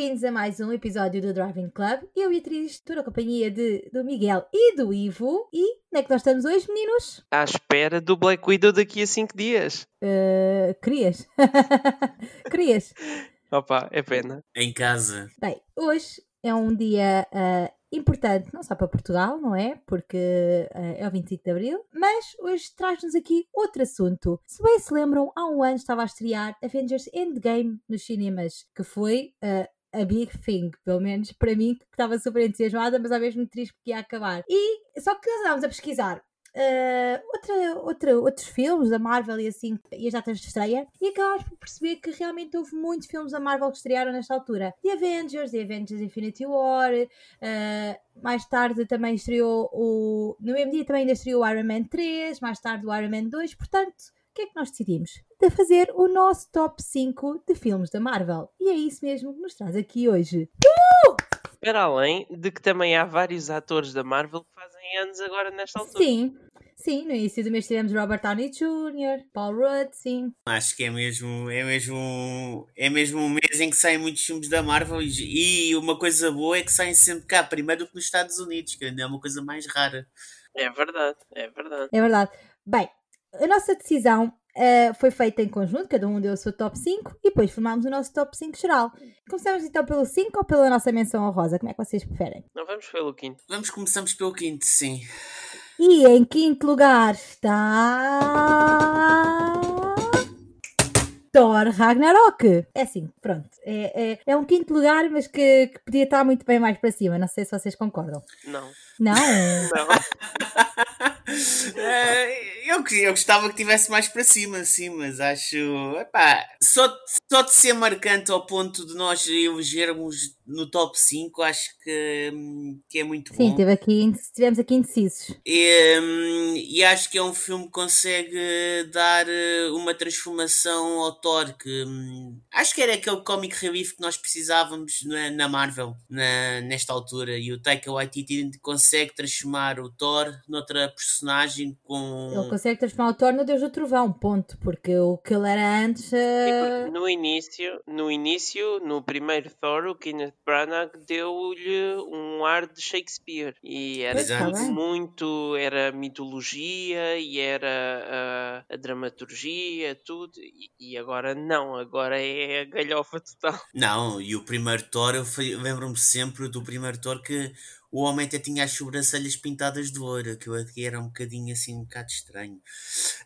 Bem-vindos a mais um episódio do Driving Club. Eu e a atriz estou na companhia de, do Miguel e do Ivo. E onde é que nós estamos hoje, meninos? À espera do Black Widow daqui a 5 dias. Uh, querias? querias? Opa, é pena. Em casa. Bem, hoje é um dia uh, importante, não só para Portugal, não é? Porque uh, é o 25 de Abril, mas hoje traz-nos aqui outro assunto. Se bem se lembram, há um ano estava a estrear Avengers Endgame nos cinemas, que foi. Uh, a big thing, pelo menos para mim, que estava super entusiasmada, mas ao mesmo triste porque ia acabar. E só que nós andávamos a pesquisar Uh, outra, outra, outros filmes da Marvel e assim, e as datas de estreia, e acabámos por perceber que realmente houve muitos filmes da Marvel que estrearam nesta altura. The Avengers, The Avengers Infinity War, uh, mais tarde também estreou o. No mesmo dia também ainda estreou o Iron Man 3, mais tarde o Iron Man 2, portanto. O que é que nós decidimos? De fazer o nosso top 5 de filmes da Marvel. E é isso mesmo que nos traz aqui hoje. Uh! Para além de que também há vários atores da Marvel que fazem anos agora nesta altura. Sim, Sim, no início do mês tivemos Robert Downey Jr., Paul Rudd, sim. Acho que é mesmo, é mesmo, é mesmo um mês em que saem muitos filmes da Marvel e, uma coisa boa é que saem sempre cá, primeiro que nos Estados Unidos, que ainda é uma coisa mais rara. É verdade, é verdade. É verdade. Bem, a nossa decisão Uh, foi feita em conjunto, cada um deu o seu top 5 e depois formámos o nosso top 5 geral. Começamos então pelo 5 ou pela nossa menção honrosa? Como é que vocês preferem? Não, vamos pelo quinto. Vamos, começamos pelo quinto, sim. E em quinto lugar está. Thor Ragnarok. É assim, pronto. É, é, é um quinto lugar, mas que, que, podia estar muito bem mais para cima. Não sei se vocês concordam. Não. Não? Não. É, eu, eu gostava que tivesse mais para cima, sim, mas acho. Epá, só, só de ser marcante ao ponto de nós elegermos no top 5, acho que, que é muito sim, bom. Sim, aqui, tivemos aqui indecisos. E, e, acho que é um filme que consegue dar eh, uma transformação ao Thor. Que, hum, acho que era aquele comic relief que nós precisávamos na, na Marvel na, nesta altura. E o Taika Waititi consegue transformar o Thor noutra personagem com. Ele consegue transformar o Thor no Deus do Trovão, ponto. Porque o que ele era antes. Uh... No início, no início, no primeiro Thor, o Kenneth Branagh deu-lhe um ar de Shakespeare. E era tudo muito. Era mitologia e era a, a dramaturgia, tudo. E, e, agora não, agora é a galhofa total. Não, e o primeiro Thor, eu lembro-me sempre do primeiro Thor que o homem até tinha as sobrancelhas pintadas de ouro, que eu aqui era um bocadinho assim, um bocado estranho.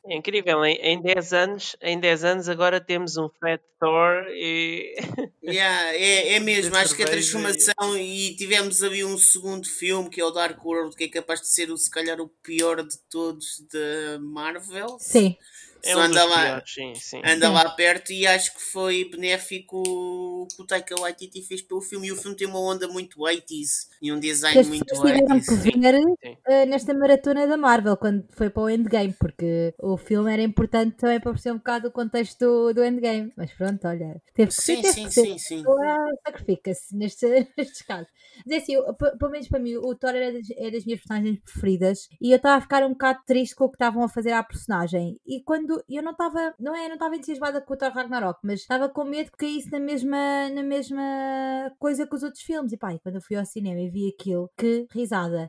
É incrível, em, em 10 anos, em 10 anos agora temos um Fat Thor e. Yeah, é, é mesmo, acho que a transformação e tivemos ali um segundo filme que é o Dark World, que é capaz de ser se calhar o pior de todos da Marvel. Sim. É um anda lá, piores, sim, sim. anda lá perto e acho que foi benéfico o que o Taika Waititi fez pelo filme. E o filme tem uma onda muito 80s e um design que muito 80s. que ver uh, nesta maratona da Marvel quando foi para o Endgame, porque o filme era importante também para perceber um bocado o contexto do, do Endgame. Mas pronto, olha, teve que sim, teve sim, que sim, sim. Sacrifica-se nestes, nestes casos. Mas é assim, eu, pelo menos para mim, o Thor era das, é das minhas personagens preferidas e eu estava a ficar um bocado triste com o que estavam a fazer à personagem. E quando eu não estava, não é, não estava entusiasmada com o Thor Ragnarok, mas estava com medo que caísse na mesma, na mesma coisa que os outros filmes. E pá, e quando eu fui ao cinema e vi aquilo, que risada.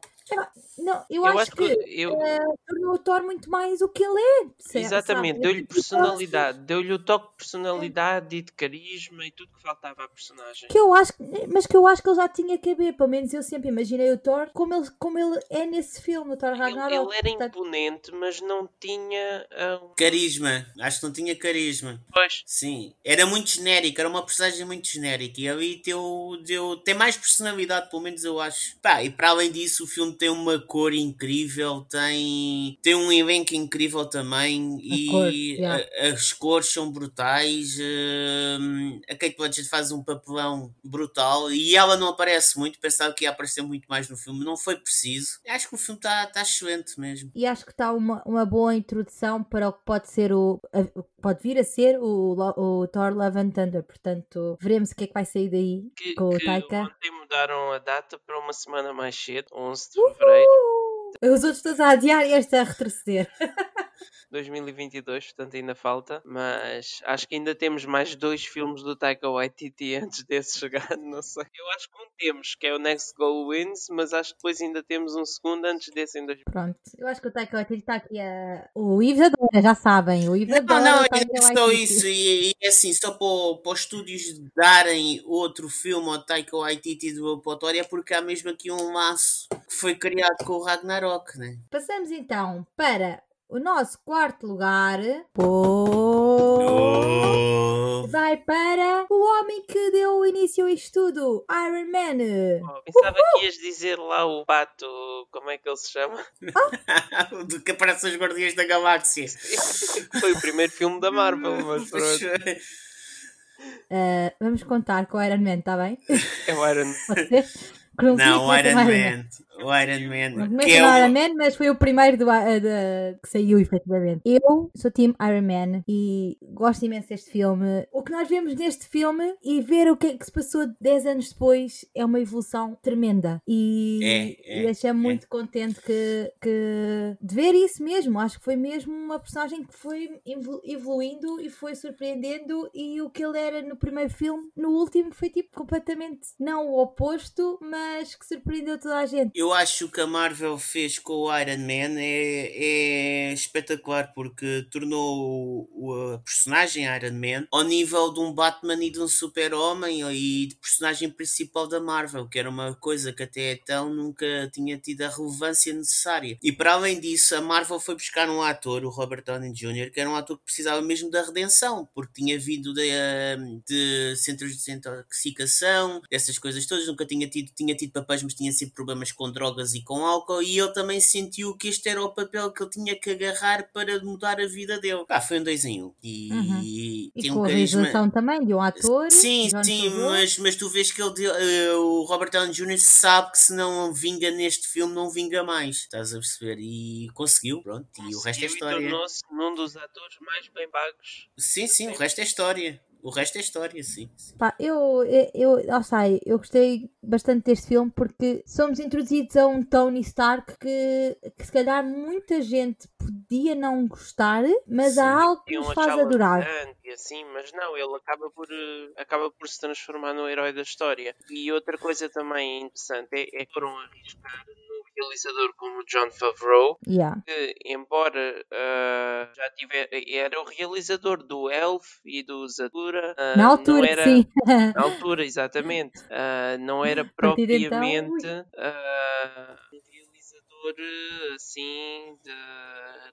Não, eu, eu acho, acho, que, que eu... uh, tornou o Thor muito mais o que ele é. Certo, Exatamente, deu-lhe personalidade, deu-lhe o toque de personalidade é. e de carisma e tudo que faltava à personagem. Que eu acho, mas que eu acho que ele já tinha que haver, pelo menos eu sempre imaginei o Thor como ele, como ele é nesse filme, o Thor Ragnarok. Ele, ele era portanto... imponente, mas não tinha um... carisma. Acho que não tinha carisma. Pois. Sim, era muito genérico, era uma personagem muito genérica e ali deu, deu, tem mais personalidade, pelo menos eu acho. Pá, e para além disso, o filme tem uma cor incrível, tem, tem um elenco incrível também a e cor, yeah. a, as cores são brutais. Uh, a Kate Blanchett faz um papelão brutal e ela não aparece muito, pensava que ia aparecer muito mais no filme, não foi preciso. Acho que o filme está tá excelente mesmo. E acho que está uma, uma boa introdução para o que pode ser o. A, pode vir a ser o, o Thor Love and Thunder, portanto veremos o que é que vai sair daí que, com o Taika. Ontem mudaram a data para uma semana mais cedo, 11 de fevereiro. Os outros todos a adiar e este a retroceder. 2022, portanto ainda falta, mas acho que ainda temos mais dois filmes do Taika Waititi antes desse chegar, não sei. Eu acho que um temos, que é o Next Goal Wins, mas acho que depois ainda temos um segundo antes desse em dois. Pronto, eu acho que o Taika Waititi está aqui a... O Ives adora, já sabem, o Ives adora. Não, não, é só isso, e, e assim, só para, para os estúdios darem outro filme ao Taika Waititi do Apotória é porque há mesmo aqui um laço que foi criado com o Ragnarok, né? Passamos então para o nosso quarto lugar oh. vai para o homem que deu início a isto tudo, Iron Man. Oh, pensava Uhul. que ias dizer lá o pato, como é que ele se chama? Ah? Do que aparece os Guardiões da Galáxia. Foi o primeiro filme da Marvel, mas pronto. Uh, vamos contar com o Iron Man, está bem? É o Iron Man. Não, o Iron Man. O Iron Man. Não que é o Iron Man, mas foi o primeiro do, uh, de, que saiu, efetivamente. Eu sou Team Iron Man e gosto imenso deste filme. O que nós vemos neste filme e ver o que é que se passou 10 anos depois é uma evolução tremenda. E, é, é, e achei-me é. muito contente que, que, de ver isso mesmo. Acho que foi mesmo uma personagem que foi evoluindo e foi surpreendendo. E o que ele era no primeiro filme, no último, foi tipo completamente não o oposto, mas que surpreendeu toda a gente. Eu acho que a Marvel fez com o Iron Man é, é espetacular porque tornou o, a personagem Iron Man ao nível de um Batman e de um super-homem e de personagem principal da Marvel, que era uma coisa que até então nunca tinha tido a relevância necessária. E para além disso, a Marvel foi buscar um ator, o Robert Downey Jr., que era um ator que precisava mesmo da redenção, porque tinha vindo de, de centros de desintoxicação, dessas coisas todas, nunca tinha tido, tinha tido papéis, mas tinha sempre problemas com drogas e com álcool, e ele também sentiu que este era o papel que ele tinha que agarrar para mudar a vida dele. Pá, foi um dois em um. E, uhum. e, e com um a realização também de um ator. Sim, sim, mas, mas tu vês que ele, uh, o Robert Downey Jr. sabe que se não vinga neste filme, não vinga mais. Estás a perceber? E conseguiu, pronto. E o resto é história. tornou-se num dos atores mais bem pagos. Sim, sim, o resto é história. O resto é história, sim. Pá, eu, eu, eu, sei, eu gostei bastante deste filme porque somos introduzidos a um Tony Stark que, que se calhar muita gente podia não gostar, mas sim, há algo que nos faz adorar. E assim, mas não, ele acaba por, uh, acaba por se transformar no herói da história. E outra coisa também interessante é, é que foram arriscar realizador como John Favreau, yeah. que embora uh, já tiver, era o realizador do Elf e do Zatura, uh, na altura, era, sim. na altura, exatamente, uh, não era então, propriamente um realizador assim de,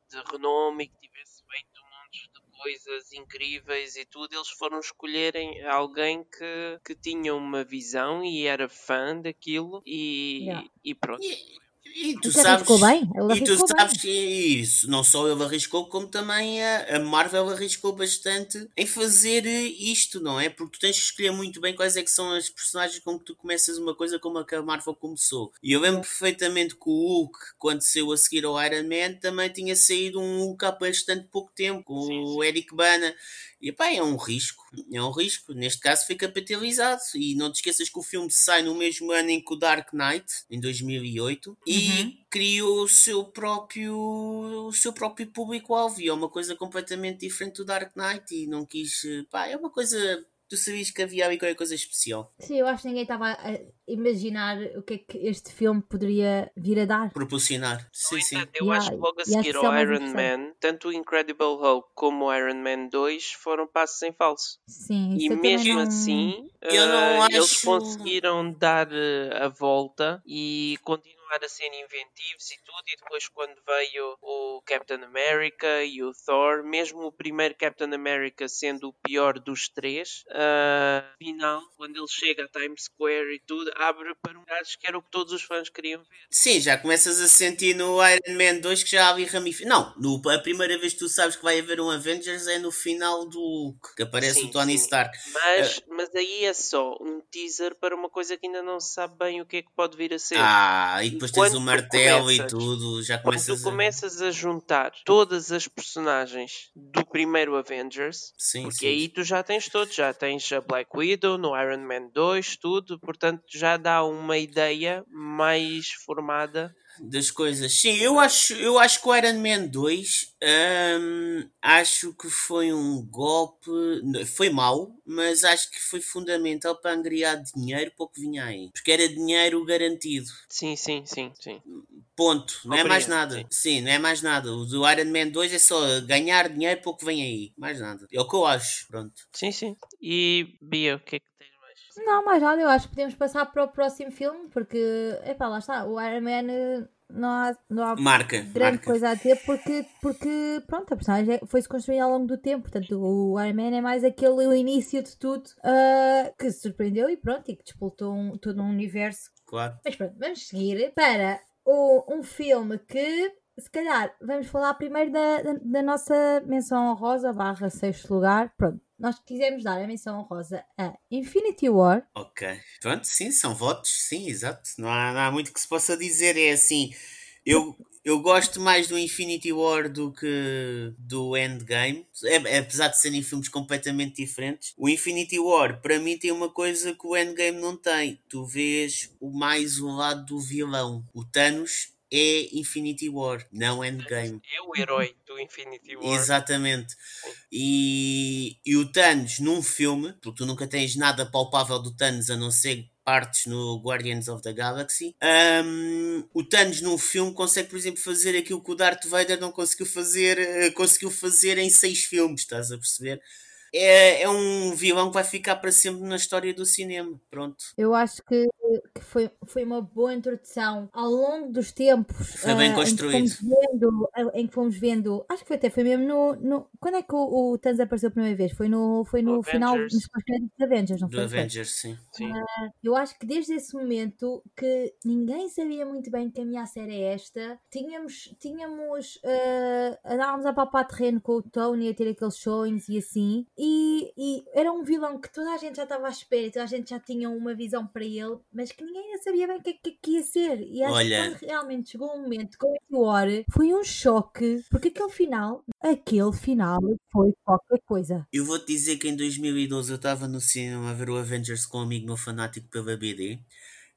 de renome que tivesse feito montes de coisas incríveis e tudo, eles foram escolherem alguém que, que tinha uma visão e era fã daquilo e, yeah. e pronto. E tu sabes, bem. Ele e tu sabes que isso, não só ele arriscou, como também a, a, Marvel arriscou bastante em fazer isto, não é? Porque tu tens que escolher muito bem quais é que são as personagens com que tu começas uma coisa como a que a Marvel começou. E eu lembro é. perfeitamente que o Hulk, quando saiu a seguir ao Iron Man, também tinha saído um Hulk há bastante pouco tempo, com sim, sim. o Eric Bana. E pá, é um risco, é um risco. Neste caso foi capitalizado. E não te esqueças que o filme sai no mesmo ano em que o Dark Knight, em 2008, uhum. e criou o seu próprio, o seu próprio público-alvo. E é uma coisa completamente diferente do Dark Knight. E não quis, pá, é uma coisa tu sabias que havia ali qualquer coisa especial. Sim, eu acho que ninguém estava a imaginar o que é que este filme poderia vir a dar. Proporcionar. Sim, sim. Eu yeah, acho que logo a seguir ao é Iron Man, tanto o Incredible Hulk como o Iron Man 2 foram passos em falso. Sim, e mesmo não... assim, uh, eles conseguiram dar uh, a volta e continuar a ser inventivos e tudo, e depois quando veio o Captain America e o Thor, mesmo o primeiro Captain America sendo o pior dos três, uh, final, quando ele chega a Times Square e tudo, abre para um gajo que era o que todos os fãs queriam ver. Sim, já começas a sentir no Iron Man 2 que já havia ramificações. Não, no, a primeira vez que tu sabes que vai haver um Avengers é no final do Hulk, que aparece sim, o Tony sim. Stark. Mas, uh, mas aí é só um teaser para uma coisa que ainda não se sabe bem o que é que pode vir a ser. Ah, e depois tens o martelo começas, e tudo, já começas quando tu começas a... a juntar todas as personagens do primeiro Avengers, sim, porque sim. aí tu já tens todos, já tens a Black Widow no Iron Man 2, tudo, portanto já dá uma ideia mais formada das coisas. Sim, eu acho, eu acho que o Iron Man 2 hum, acho que foi um golpe. Foi mau, mas acho que foi fundamental para angriar dinheiro para o que vinha aí. Porque era dinheiro garantido. Sim, sim, sim, sim. Ponto. Não é mais nada. Sim. sim. não é mais nada. O do Iron Man 2 é só ganhar dinheiro para o que vem aí. Mais nada. É o que eu acho. Pronto. Sim, sim. E Bia, o que é que tens mais? Não, mais nada. Eu acho que podemos passar para o próximo filme porque, epá, lá está. O Iron Man não há, não há marca, grande marca. coisa a ter porque, porque pronto, a personagem foi-se construindo ao longo do tempo. Portanto, o Iron Man é mais aquele o início de tudo uh, que se surpreendeu e pronto, e que despoltou um, todo um universo. Claro. Mas pronto, vamos seguir para o, um filme que se calhar vamos falar primeiro da, da, da nossa menção honrosa barra sexto lugar. Pronto, nós quisemos dar a menção honrosa a Infinity War. Ok. Pronto, sim, são votos, sim, exato. Não há, não há muito que se possa dizer. É assim, eu, eu gosto mais do Infinity War do que do Endgame, é, apesar de serem filmes completamente diferentes. O Infinity War, para mim, tem uma coisa que o Endgame não tem. Tu vês o mais o lado do vilão. O Thanos é Infinity War, não Endgame. É o herói do Infinity War. Exatamente. E, e o Thanos num filme, porque tu nunca tens nada palpável do Thanos a não ser partes no Guardians of the Galaxy. Um, o Thanos num filme consegue, por exemplo, fazer aquilo que o Darth Vader não conseguiu fazer, uh, conseguiu fazer em seis filmes, estás a perceber? É, é um vilão que vai ficar para sempre na história do cinema. Pronto. Eu acho que que foi, foi uma boa introdução ao longo dos tempos. Foi bem uh, construído. Em que, vendo, em que fomos vendo, acho que foi até foi mesmo no. no quando é que o, o Thanos apareceu a primeira vez? Foi no, foi no final dos Avengers, não do foi? Avengers, sim. sim. Uh, eu acho que desde esse momento que ninguém sabia muito bem que a minha série é esta, tínhamos, tínhamos uh, andávamos a papar terreno com o Tony a ter aqueles sonhos e assim, e, e era um vilão que toda a gente já estava à espera, toda a gente já tinha uma visão para ele, mas que ninguém ainda sabia bem o que, que, que, ia ser. E acho Olha... que quando realmente chegou um momento com o War, foi um choque, porque aquele final, aquele final foi qualquer coisa. Eu vou-te dizer que em 2012 eu estava no cinema a ver o Avengers com um amigo meu fanático pela BD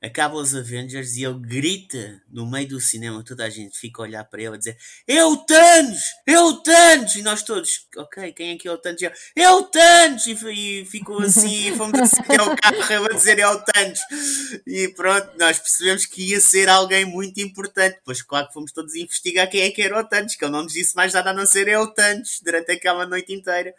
acaba os Avengers e ele grita no meio do cinema, toda a gente fica a olhar para ele a dizer é o Thanos, é o Thanos! E nós todos, ok, quem é que é o Thanos? É o Thanos! E, e ficou assim e fomos assim até o carro a dizer é o Thanos! E pronto, nós percebemos que ia ser alguém muito importante, depois claro que fomos todos investigar quem é que era o Thanos, que ele não nos disse mais nada a não ser é o Thanos! durante aquela noite inteira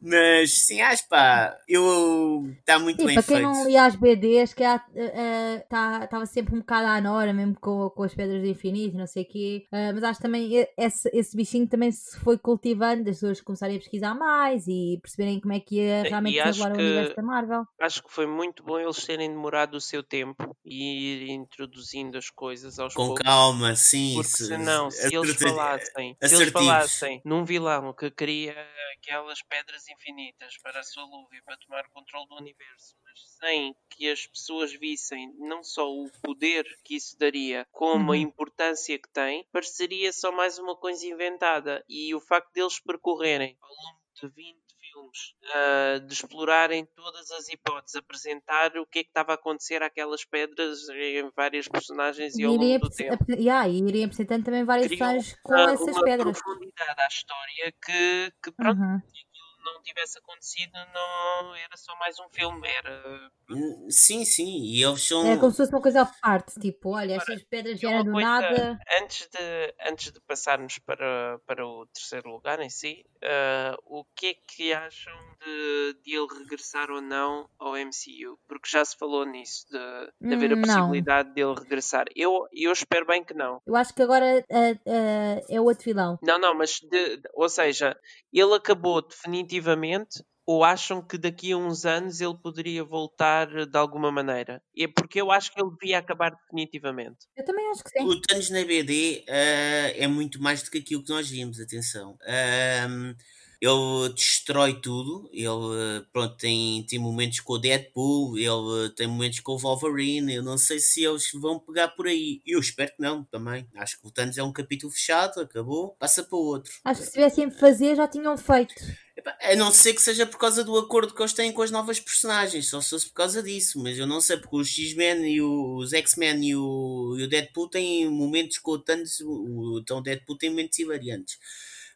mas sim, acho pá, eu está muito e bem para feito. quem não lia as BDs, que estava uh, tá, sempre um bocado à nora, mesmo com, com as pedras do infinito, não sei o quê. Uh, mas acho também esse, esse bichinho também se foi cultivando, as pessoas começarem a pesquisar mais e perceberem como é que ia realmente desenrolar o universo da Marvel. Acho que foi muito bom eles terem demorado o seu tempo e ir introduzindo as coisas aos com poucos. Com calma, sim. Porque senão, se eles falassem, se eles falassem num vilão que queria aquelas pedras infinitas para a sua luva e para tomar o controle do universo, mas sem que as pessoas vissem não só o poder que isso daria, como a uhum. importância que tem, pareceria só mais uma coisa inventada. E o facto deles percorrerem ao longo de 20 filmes, uh, de explorarem todas as hipóteses, apresentar o que é que estava a acontecer àquelas pedras em várias personagens e, e ao longo do tempo. Yeah, e iriam apresentando também várias personagens com uh, essas uma pedras. profundidade à história que, que pronto, uhum não tivesse acontecido, não era só mais um filme, era. Hum, sim, sim, e eles são. É como se fosse uma coisa à parte, tipo, olha, estas pedras vieram do nada. Antes de, antes de passarmos para, para o terceiro lugar em si, uh, o que é que acham de, de ele regressar ou não ao MCU? Porque já se falou nisso, de, de haver a hum, possibilidade dele regressar. Eu, eu espero bem que não. Eu acho que agora uh, uh, é outro vilão. Não, não, mas, de, ou seja, ele acabou definitivamente definitivamente ou acham que daqui a uns anos ele poderia voltar de alguma maneira? É porque eu acho que ele devia acabar definitivamente. Eu também acho que sim. O Thanos na BD uh, é muito mais do que aquilo que nós vimos, atenção. Uh, ele destrói tudo. Ele pronto, tem, tem momentos com o Deadpool, ele tem momentos com o Wolverine. Eu não sei se eles vão pegar por aí. Eu espero que não também. Acho que o Thanos é um capítulo fechado, acabou, passa para o outro. Acho que se tivessem fazer já tinham feito. A não ser que seja por causa do acordo que eles têm com as novas personagens, só se fosse por causa disso, mas eu não sei, porque os X-Men e os X-Men e o, e o Deadpool têm momentos com o Thanos, o, então o Deadpool tem momentos hilariantes.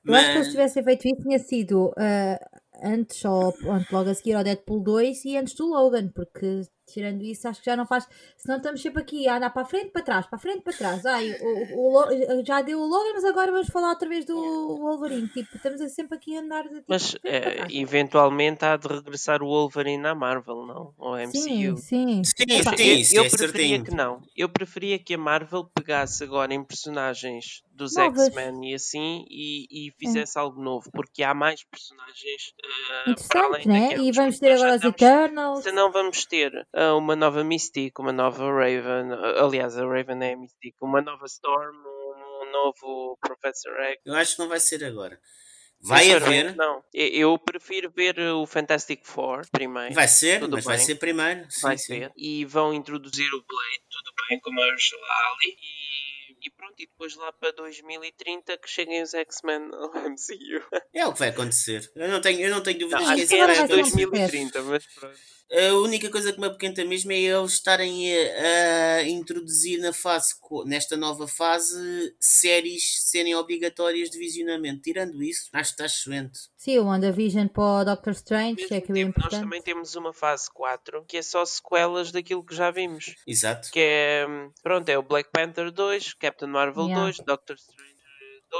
Eu mas... acho que se tivessem feito isso tinha sido uh, antes ou logo a seguir ao Deadpool 2 e antes do Logan, porque tirando isso acho que já não faz. Senão estamos sempre aqui a andar para a frente, para trás, para a frente, para trás. Ai, o, o, já deu o Logan, mas agora vamos falar outra vez do Wolverine. Tipo, estamos sempre aqui a andar. Tipo, mas é, eventualmente há de regressar o Wolverine à Marvel, não? Ou MCU. Sim, sim. sim, sim eu, eu preferia que não. Eu preferia que a Marvel pegasse agora em personagens dos X-Men e assim e, e fizesse é. algo novo, porque há mais personagens uh, Interessante, né? E vamos ter agora os Eternals. Se não vamos ter uh, uma nova Mystique, uma nova Raven, aliás, a Raven é a Mystique, uma nova Storm, um, novo Professor X. Eu acho que não vai ser agora. Vai haver. Não, eu prefiro ver o Fantastic Four primeiro. Vai ser, mas bem. vai ser primeiro. Sim, vai sim. ser. E vão introduzir o Blade, tudo bem, com a Ali. E, e pronto, e depois lá para 2030 que cheguem os X-Men ao MCU. É o que vai acontecer. Eu não tenho, eu não tenho dúvidas não, que isso é 2030, mas pronto. A única coisa que me apoquenta mesmo é eles estarem a, a, introduzir na fase, nesta nova fase, séries serem obrigatórias de visionamento. Tirando isso, acho que está excelente. Sim, o WandaVision para o Doctor Strange, que é aquilo importante. Nós também temos uma fase 4 que é só sequelas daquilo que já vimos. Exato. Que é, pronto, é o Black Panther 2, Captain Marvel yeah. 2, Doctor Strange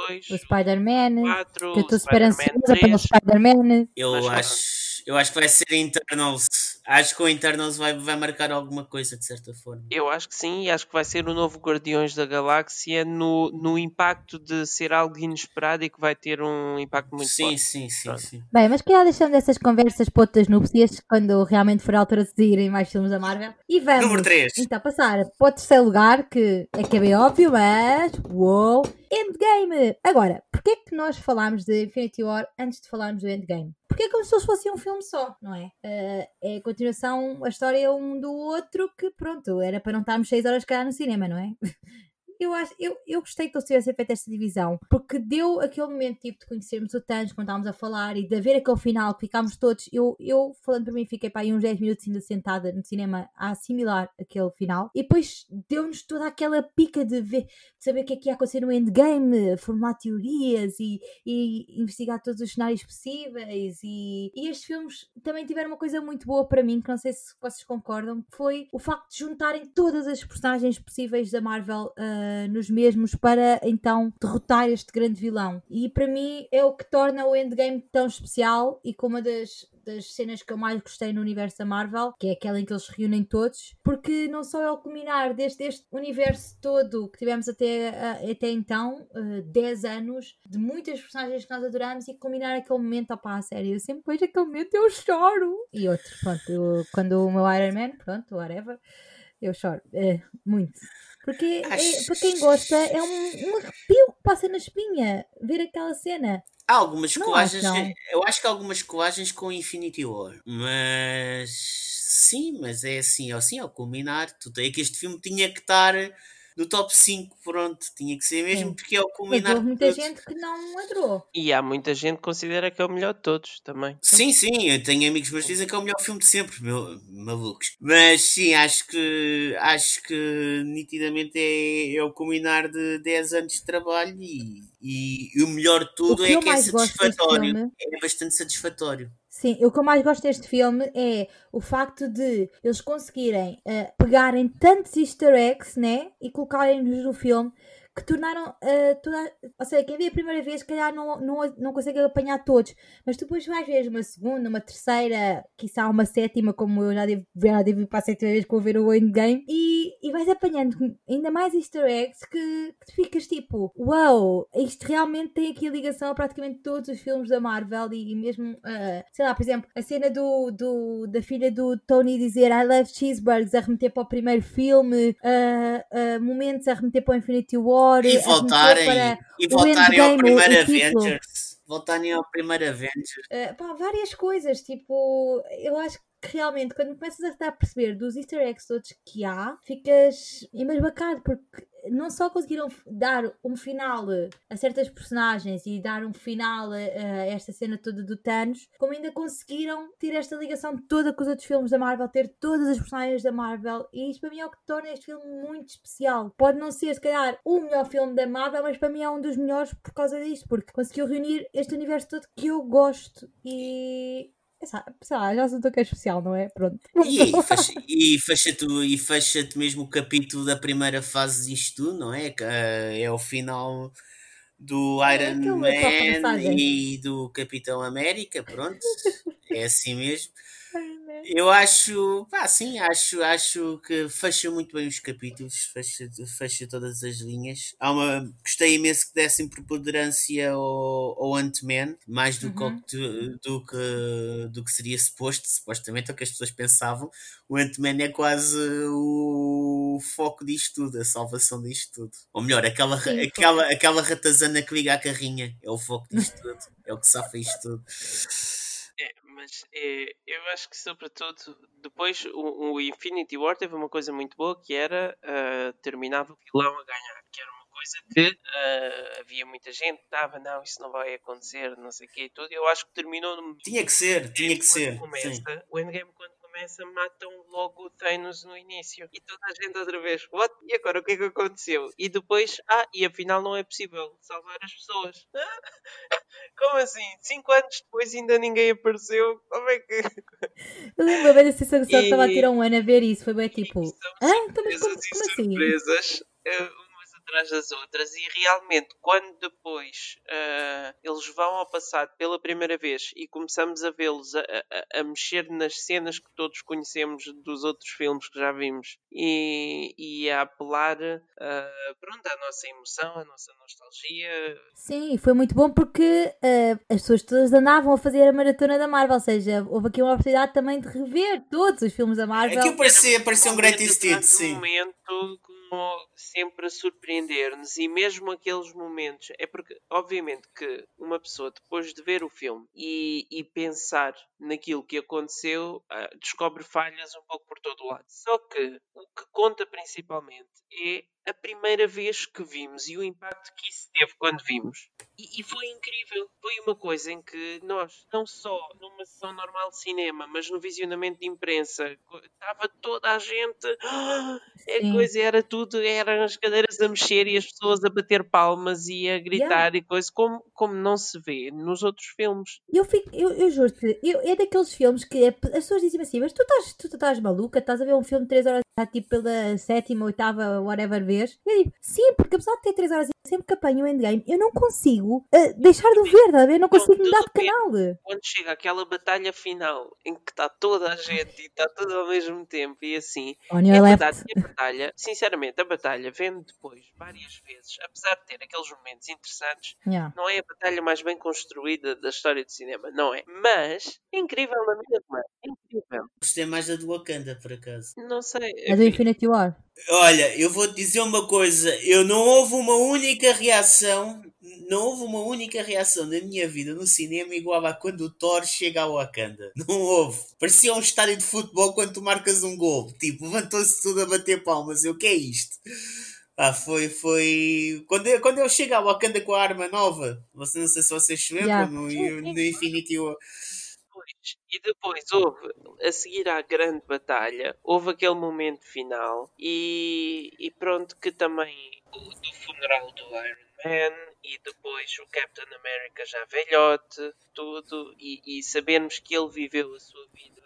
2, o Spider-Man, que eu estou super ansiosa pelo Spider-Man. Eu acho eu acho que vai ser Internals. Acho que o Internals vai, vai marcar alguma coisa, de certa forma. Eu acho que sim, e acho que vai ser o novo Guardiões da Galáxia no, no impacto de ser algo inesperado e que vai ter um impacto muito sim, forte. Sim, sim, sim. Bem, mas calhar deixando essas conversas para outras núpcias, quando realmente for a altura de irem mais filmes da Marvel. E vamos, Número 3. então, passar para o terceiro lugar, que é que é bem óbvio, mas... Uou! Endgame! Agora, porquê é que nós falámos de Infinity War antes de falarmos do Endgame? Porque é como se fosse um filme só, não é? Uh, é a continuação, a história um do outro que, pronto, era para não estarmos 6 horas cá no cinema, não é? eu acho, eu, eu gostei que eles tivessem feito esta divisão, porque deu aquele momento tipo de conhecermos o Thanos quando estávamos a falar e de haver aquele final que ficámos todos. Eu, eu falando para mim, fiquei para aí uns 10 minutos ainda sentada no cinema a assimilar aquele final e depois deu-nos toda aquela pica de ver, de saber o que é que ia acontecer no endgame, formar teorias e, e investigar todos os cenários possíveis. E, e estes filmes também tiveram uma coisa muito boa para mim, que não sei se vocês concordam, que foi o facto de juntarem todas as personagens possíveis da Marvel. Uh, nos mesmos para então derrotar este grande vilão. E para mim é o que torna o Endgame tão especial e como uma das, das cenas que eu mais gostei no universo da Marvel, que é aquela em que eles reúnem todos, porque não só é o culminar deste, universo todo que tivemos até, até então, uh, 10 anos, de muitas personagens que nós adoramos e culminar aquele momento, opá, a sério, eu sempre vejo aquele momento eu choro. E outro, pronto, eu, quando o meu Iron Man, pronto, whatever, eu choro, é, muito. Porque é, para quem gosta é um, um arrepio que passa na espinha ver aquela cena. Há algumas não colagens, eu acho que há algumas colagens com Infinity War, mas sim, mas é assim, é assim, ao culminar, tudo é que este filme tinha que estar do top 5, pronto, tinha que ser mesmo, Sim. porque é o culminar. Mas houve muita gente que não adorou. E há muita gente que considera que é o melhor de todos também. Sim, sim, eu tenho amigos meus que dizem que é o melhor filme de sempre, meu, malucos. Mas sim, acho que acho que nitidamente é, é o culminar de 10 anos de trabalho e, e, e o melhor de tudo é que é satisfatório. É bastante satisfatório. Sim, o que eu mais gosto deste filme é o facto de eles conseguirem uh, pegarem tantos easter eggs, né? E colocarem-nos no filme que tornaram uh, toda. Ou seja, quem vê a primeira vez, se calhar não, não, não consegue apanhar todos, mas depois vais ver uma segunda, uma terceira, quiçá uma sétima, como eu já devo, já devo ir para a sétima vez com ver o Endgame, e, e vais apanhando ainda mais easter eggs que, que ficas tipo, uau, wow, isto realmente tem aqui a ligação a praticamente todos os filmes da Marvel e, e mesmo, uh, sei lá, por exemplo, a cena do, do, da filha do Tony dizer I love cheeseburgers a remeter para o primeiro filme, uh, momentos a remeter para o Infinity War e voltarem, e voltarem ao primeiro Avengers. voltarem ao primeiro Avengers. Uh, pá, várias coisas, tipo, eu acho que realmente quando começas a estar a perceber dos easter eggs todos que há, ficas embasbacado porque não só conseguiram dar um final a certas personagens e dar um final a, esta cena toda do Thanos, como ainda conseguiram ter esta ligação toda com os outros filmes da Marvel, ter todas as personagens da Marvel, e isto para mim é o que torna este filme muito especial. Pode não ser, se calhar, o melhor filme da Marvel, mas para mim é um dos melhores por causa disto, porque conseguiu reunir este universo todo que eu gosto e sei lá, já sinto que é especial, não é? Pronto. E, fecha, fecha-te e fecha mesmo o capítulo da primeira fase disto tudo, não é? Que uh, é o final do é Iron é Man e do Capitão América, pronto. é assim mesmo. Eu acho, pá, sim, acho, acho que fecha muito bem os capítulos, fecha, fecha todas as linhas. Há uma, gostei imenso que dessem preponderância ao, ao Ant-Man, mais do, uhum. que, do, que, do que seria suposto, supostamente, é o que as pessoas pensavam. O Ant-Man é quase o foco disto tudo, a salvação disto tudo. Ou melhor, aquela, sim, aquela, aquela ratazana que liga a carrinha é o foco disto tudo, é o que safa isto tudo. Mas é, eu acho que, sobretudo, depois o, o, Infinity War teve uma coisa muito boa que era uh, terminava o vilão a ganhar, que era uma coisa que uh, havia muita gente que estava, não, isso não vai acontecer, não sei o que e tudo. Eu acho que terminou. No... Tinha que ser, tinha que ser. Começa, o Endgame, quando começa, matam logo o Thanos no início. E toda a gente outra vez, what? E agora o que é que aconteceu? E depois, ah, e afinal não é possível salvar as pessoas. Como assim? Cinco anos depois ainda ninguém apareceu? Como é que. Eu lembro bem da sensação que estava a tirar um ano a ver isso. Foi bem tipo. Ah, então, como, como assim? surpresas. Uh, atrás das outras e realmente quando depois uh, eles vão ao passado pela primeira vez e começamos a vê-los a, a, a, mexer nas cenas que todos conhecemos dos outros filmes que já vimos e, e a apelar uh, pronto, à nossa emoção, à nossa nostalgia. Sim, foi muito bom porque uh, as pessoas todas andavam a fazer a maratona da Marvel, ou seja, houve aqui uma oportunidade também de rever todos os filmes da Marvel. Aquilo parecia, parecia um greatest hit, sim. Um momento sempre a surpreender-nos e mesmo aqueles momentos é porque obviamente que uma pessoa depois de ver o filme e, e pensar naquilo que aconteceu uh, descobre falhas um pouco por todo o lado. Só que o que conta principalmente é a primeira vez que vimos e o impacto que isso teve quando vimos. E, e, foi incrível. Foi uma coisa em que nós, não só numa sessão normal de cinema, mas no visionamento de imprensa, estava toda a gente. Ah, a coisa era tudo, eram as cadeiras a mexer e as pessoas a bater palmas e a gritar yeah. e coisa, como, como não se vê nos outros filmes. Eu, fico, eu, eu juro-te, é daqueles filmes que as pessoas dizem assim: Mas tu estás, tu, tu estás maluca, estás a ver um filme de 3 horas, tipo pela sétima, oitava, whatever vez. Eu digo, sim, porque apesar de ter 3 horas sempre que apanho o endgame, eu não consigo uh, deixar de ver, tá eu não consigo mudar de canal. Quando chega aquela batalha final em que está toda a gente e está tudo ao mesmo tempo e assim, On é verdade a batalha, sinceramente, a batalha vendo depois várias vezes, apesar de ter aqueles momentos interessantes, yeah. não é a batalha mais bem construída da história do cinema, não é? Mas é incrível na mesma, é incrível. Gostei mais da do Wakanda, por acaso. Não sei. A do Infinity War. Olha, eu vou te dizer uma coisa, eu não houve uma única reação, não houve uma única reação na minha vida no cinema igual a quando o Thor chega ao Wakanda. Não houve. Parecia um estádio de futebol quando tu marcas um gol. Tipo, levantou-se tudo a bater palmas. Eu, o que é isto? Ah, foi, foi. Quando eu, quando eu chego ao Wakanda com a arma nova, não sei se vocês se lembram, yeah. no, no Infinity War e depois houve, a seguir à grande batalha, houve aquele momento final e, e pronto que também do funeral do Iron Man e depois o Captain America já velhote, tudo, e, e sabermos que ele viveu a sua vida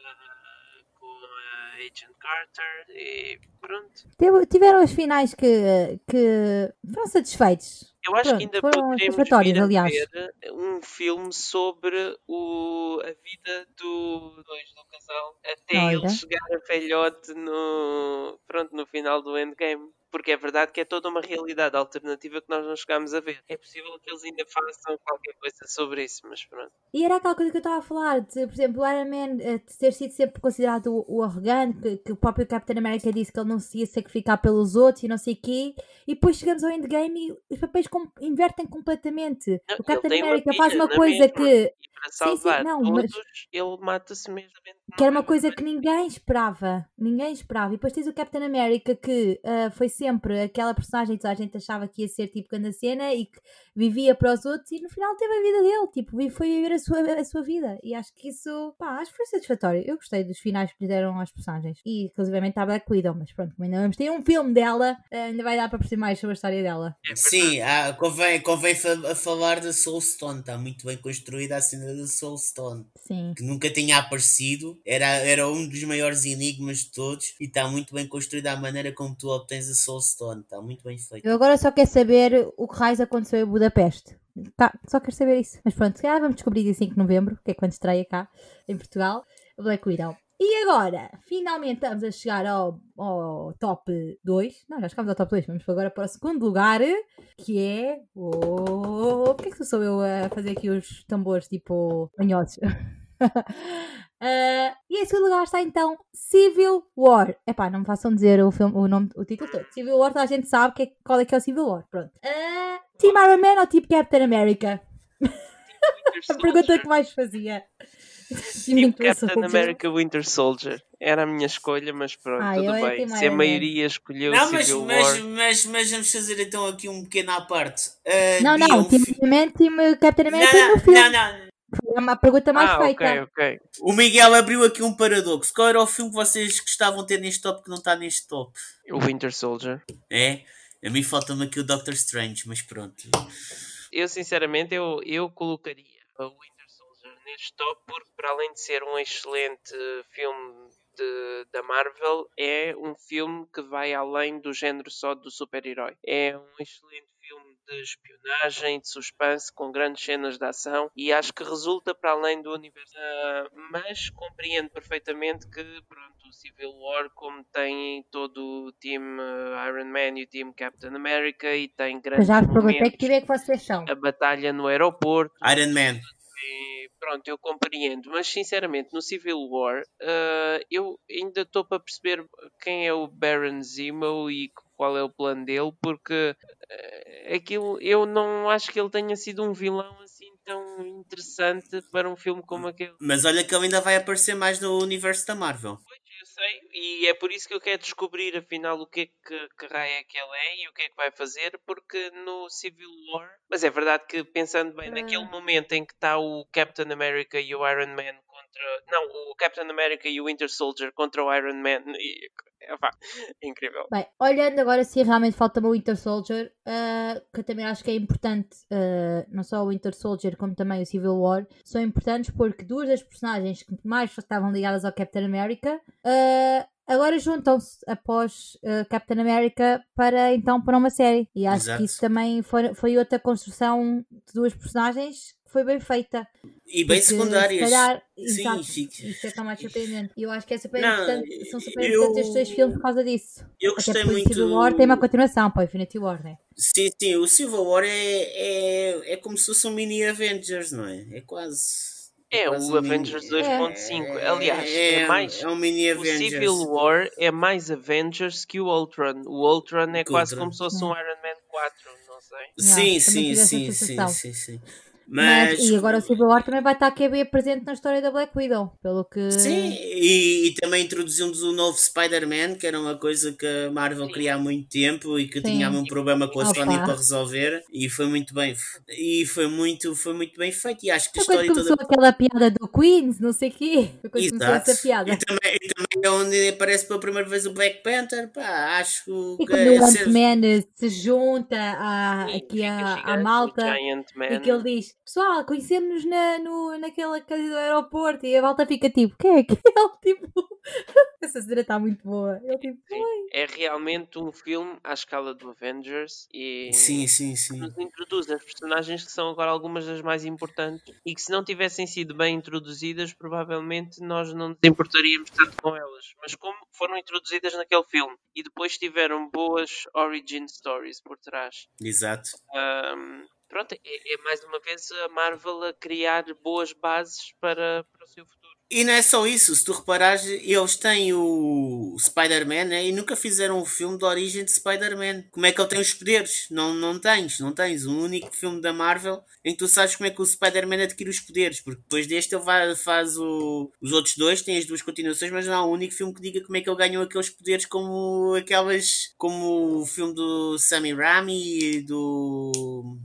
Agent Carter e pronto. Tiveram os finais que, que foram satisfeitos. Eu acho Pronto, que ainda poderemos vir a aliás. ver um filme sobre o, a vida do, dois, do casal até Olha. ele chegar a velhote no, pronto, no final do Endgame. Porque é verdade que é toda uma realidade alternativa que nós não chegámos a ver. É possível que eles ainda façam qualquer coisa sobre isso, mas pronto. E era aquela coisa que eu estava a falar, de, por exemplo, o Iron Man uh, ter sido sempre considerado o, o arrogante, que, que, o próprio Capitão América disse que ele não se ia sacrificar pelos outros e não sei o quê, e depois chegamos ao endgame e os papéis com, invertem completamente. Não, o Capitão América faz uma coisa mesma. que. para salvar sim, sim, não, todos, mas... ele mata-se mesmo. Que era uma coisa que ninguém esperava. Ninguém esperava. E depois tens o Capitão América que uh, foi sempre aquela personagem que a gente achava que ia ser tipo grande cena e que vivia para os outros e no final teve a vida dele. Tipo, foi viver a sua, a sua vida. E acho que isso, pá, acho que foi satisfatório. Eu gostei dos finais que lhe deram às personagens. E inclusivamente está a Black Widow, mas pronto, ainda vamos ter um filme dela, uh, ainda vai dar para perceber mais sobre a história dela. É Sim, ah, convém, convém a falar da Soul Stone. Está muito bem construída a cena da Soul Stone. Sim. Que nunca tinha aparecido. Era, era um dos maiores enigmas de todos e está muito bem construída a maneira como tu obtens a Soul Stone. Está muito bem feito. Eu agora só quero saber o que raiz aconteceu em Budapeste. Tá, só quero saber isso. Mas pronto, calhar vamos descobrir dia 5 de novembro, que é quando estreia cá em Portugal, Black Widow. E agora, finalmente estamos a chegar ao, ao top 2. Não, já chegamos ao top 2. Vamos agora para o segundo lugar, que é. Oh, Porquê que sou eu a fazer aqui os tambores tipo manhosos? Uh, e em segundo lugar está então Civil War. Epá, não me façam dizer o, filme, o, nome, o título todo. Civil War, toda a gente sabe que é, qual é que é o Civil War. Pronto. Uh, Team Iron Man ou tipo Captain America? a pergunta que mais fazia. Team Captain America Winter Soldier. Era a minha escolha, mas pronto, ah, tudo bem. Se a maioria escolheu não, mas, Civil mas, War... Mas, mas, vamos fazer então aqui um pequeno à parte. Uh, não, não, Team, um... Team Captain America não, não, no filme. Não, não, foi uma pergunta mais ah, feita. Okay, okay. O Miguel abriu aqui um paradoxo. Qual era o filme que vocês gostavam de ter neste top que não está neste top? O Winter Soldier. É? A mim falta-me aqui o Doctor Strange, mas pronto. Eu sinceramente eu, eu colocaria o Winter Soldier neste top porque para além de ser um excelente filme de, da Marvel, é um filme que vai além do género só do super-herói. É um excelente filme de espionagem, de suspense, com grandes cenas de ação e acho que resulta para além do universo. Uh, mas compreendo perfeitamente que pronto, o Civil War, como tem todo o time uh, Iron Man e o time Captain America e tem grandes. Já perguntei que é que vocês são. A batalha no aeroporto. Iron Man. E, pronto, eu compreendo, mas sinceramente no Civil War uh, eu ainda estou para perceber quem é o Baron Zemo e qual é o plano dele, porque aquilo eu não acho que ele tenha sido um vilão assim tão interessante para um filme como aquele. Mas olha que ele ainda vai aparecer mais no universo da Marvel. Pois, eu sei, e é por isso que eu quero descobrir afinal o que é que, que raio é que ele é e o que é que vai fazer, porque no Civil War. Mas é verdade que pensando bem, naquele ah. momento em que está o Captain America e o Iron Man contra. Não, o Captain America e o Winter Soldier contra o Iron Man. E, é, incrível. Bem, olhando agora se realmente falta o Winter Soldier, uh, que eu também acho que é importante, uh, não só o Winter Soldier como também o Civil War, são importantes porque duas das personagens que mais estavam ligadas ao Captain America. Uh, agora juntam-se após uh, Captain America para então para uma série. E acho Exato. que isso também foi, foi outra construção de duas personagens foi bem feita. E bem Porque, secundárias. Calhar, sim, exato, sim. Isso é tão mais surpreendente. E eu acho que é super não, importante, são super eu, importantes estes dois filmes por causa disso. Eu gostei Até muito. O Civil War tem uma continuação para o Infinity War, né? Sim, sim. O Civil War é, é, é como se fosse um mini Avengers, não é? É quase. É o Avengers 2.5. É, Aliás, é, é, mais. É um mini Avengers. O Civil War é mais Avengers que o Ultron. O Ultron é quase como se fosse um Iron Man 4, não sei. Sim, sim, sim, sim, sim, sim. Mas, Mas, e agora o Civil War também vai estar aqui bem presente na história da Black Widow, pelo que... Sim, e, e também introduzimos o novo Spider-Man, que era uma coisa que a Marvel Sim. queria há muito tempo e que Sim. tinha um problema com a Opa. Sony para resolver, e foi muito bem, e foi muito, foi muito bem feito, e acho que a história quando começou toda... aquela piada do Queens, não sei o quê, foi quando Exato. começou essa piada. E também, e também é onde aparece pela primeira vez o Black Panther, pá, acho e que... quando o Ant-Man ser... se junta a, aqui a, a malta, e que ele diz pessoal, conhecemos-nos na, no, naquela casa do aeroporto e a volta fica tipo, quem é que ele? Tipo, essa cena está muito boa. Ele, tipo, é realmente um filme à escala do Avengers e sim, sim, sim. nos introduz as personagens que são agora algumas das mais importantes e que se não tivessem sido bem introduzidas, provavelmente nós não nos importaríamos tanto com elas. Mas como foram introduzidas naquele filme e depois tiveram boas origin stories por trás. Exato. Um, pronto, é, é, mais uma vez a Marvel a criar boas bases para, para o seu futuro. E não é só isso, se tu reparares, eles têm o Spider-Man né, e nunca fizeram um filme de origem de Spider-Man. Como é que ele tem os poderes? Não, não tens, não tens. Um único filme da Marvel em que tu sabes como é que o Spider-Man adquire os poderes, porque depois deste ele vai, faz o, os outros dois, tem as duas continuações, mas não há um único filme que diga como é que ele ganhou aqueles poderes como aquelas, como o filme do Sammy Rami e do